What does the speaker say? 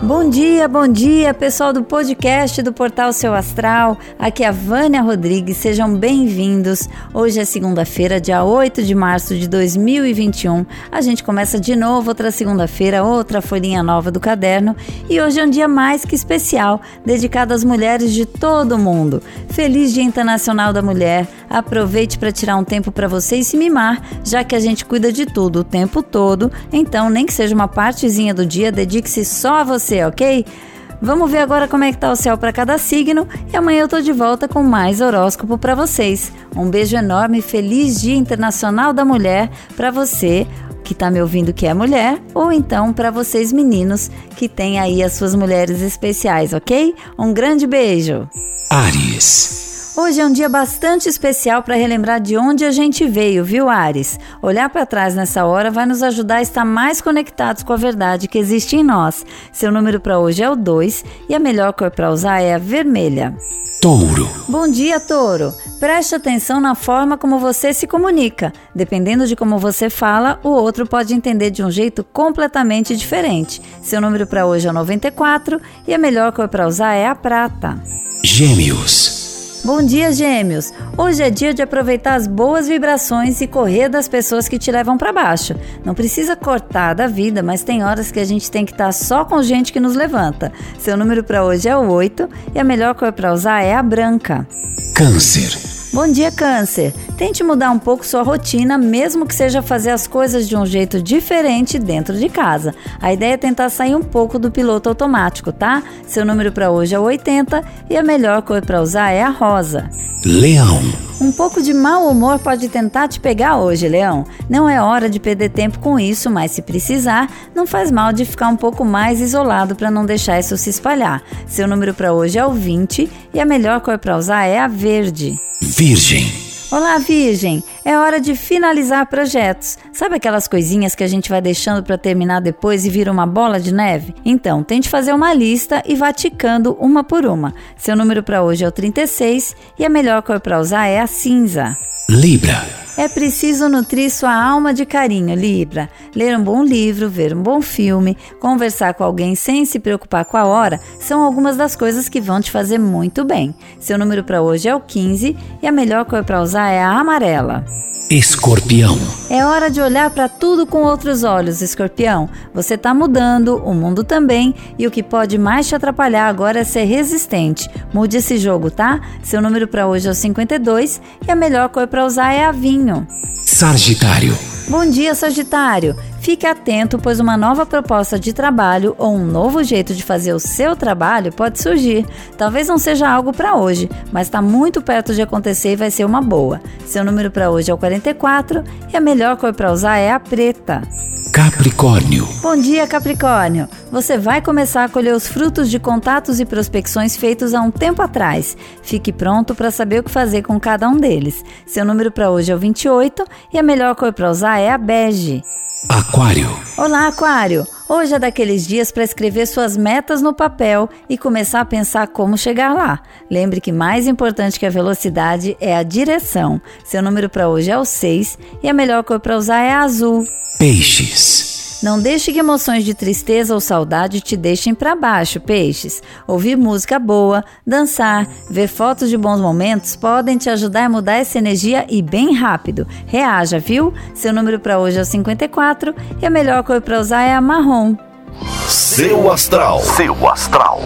Bom dia, bom dia, pessoal do podcast do Portal Seu Astral. Aqui é a Vânia Rodrigues, sejam bem-vindos. Hoje é segunda-feira, dia 8 de março de 2021. A gente começa de novo outra segunda-feira, outra folhinha nova do caderno. E hoje é um dia mais que especial, dedicado às mulheres de todo o mundo. Feliz Dia Internacional da Mulher. Aproveite para tirar um tempo para você e se mimar, já que a gente cuida de tudo o tempo todo. Então, nem que seja uma partezinha do dia, dedique-se só a você, ok? Vamos ver agora como é que tá o céu para cada signo e amanhã eu tô de volta com mais horóscopo para vocês. Um beijo enorme, feliz Dia Internacional da Mulher para você que tá me ouvindo que é mulher ou então para vocês meninos que têm aí as suas mulheres especiais, ok? Um grande beijo. Ares. Hoje é um dia bastante especial para relembrar de onde a gente veio, viu, Ares? Olhar para trás nessa hora vai nos ajudar a estar mais conectados com a verdade que existe em nós. Seu número para hoje é o 2 e a melhor cor para usar é a vermelha. Touro. Bom dia, Touro. Preste atenção na forma como você se comunica. Dependendo de como você fala, o outro pode entender de um jeito completamente diferente. Seu número para hoje é o 94 e a melhor cor para usar é a prata. Gêmeos. Bom dia, gêmeos! Hoje é dia de aproveitar as boas vibrações e correr das pessoas que te levam para baixo. Não precisa cortar da vida, mas tem horas que a gente tem que estar tá só com gente que nos levanta. Seu número para hoje é o 8 e a melhor cor para usar é a branca. Câncer. Bom dia, Câncer! Tente mudar um pouco sua rotina, mesmo que seja fazer as coisas de um jeito diferente dentro de casa. A ideia é tentar sair um pouco do piloto automático, tá? Seu número para hoje é 80 e a melhor cor para usar é a rosa. Leão. Um pouco de mau humor pode tentar te pegar hoje, Leão. Não é hora de perder tempo com isso, mas se precisar, não faz mal de ficar um pouco mais isolado para não deixar isso se espalhar. Seu número para hoje é o 20 e a melhor cor para usar é a verde. Virgem. Olá, Virgem! É hora de finalizar projetos. Sabe aquelas coisinhas que a gente vai deixando para terminar depois e vira uma bola de neve? Então, tente fazer uma lista e vá ticando uma por uma. Seu número para hoje é o 36 e a melhor cor para usar é a cinza. Libra. É preciso nutrir sua alma de carinho, Libra. Ler um bom livro, ver um bom filme, conversar com alguém sem se preocupar com a hora são algumas das coisas que vão te fazer muito bem. Seu número para hoje é o 15 e a melhor cor para usar é a amarela. Escorpião. É hora de olhar para tudo com outros olhos, escorpião. Você está mudando, o mundo também, e o que pode mais te atrapalhar agora é ser resistente. Mude esse jogo, tá? Seu número para hoje é o 52 e a melhor cor para usar é a vinho. Sagitário. Bom dia, Sagitário! Fique atento, pois uma nova proposta de trabalho ou um novo jeito de fazer o seu trabalho pode surgir. Talvez não seja algo para hoje, mas está muito perto de acontecer e vai ser uma boa. Seu número para hoje é o 44 e a melhor cor para usar é a preta. Capricórnio. Bom dia, Capricórnio! Você vai começar a colher os frutos de contatos e prospecções feitos há um tempo atrás. Fique pronto para saber o que fazer com cada um deles. Seu número para hoje é o 28 e a melhor cor para usar é a bege. Aquário. Olá, Aquário! Hoje é daqueles dias para escrever suas metas no papel e começar a pensar como chegar lá. Lembre que mais importante que a velocidade é a direção. Seu número para hoje é o 6 e a melhor cor para usar é a azul. Peixes. Não deixe que emoções de tristeza ou saudade te deixem para baixo, peixes. Ouvir música boa, dançar, ver fotos de bons momentos podem te ajudar a mudar essa energia e bem rápido. Reaja, viu? Seu número para hoje é o 54 e a melhor cor para usar é a marrom. Seu astral. Seu astral.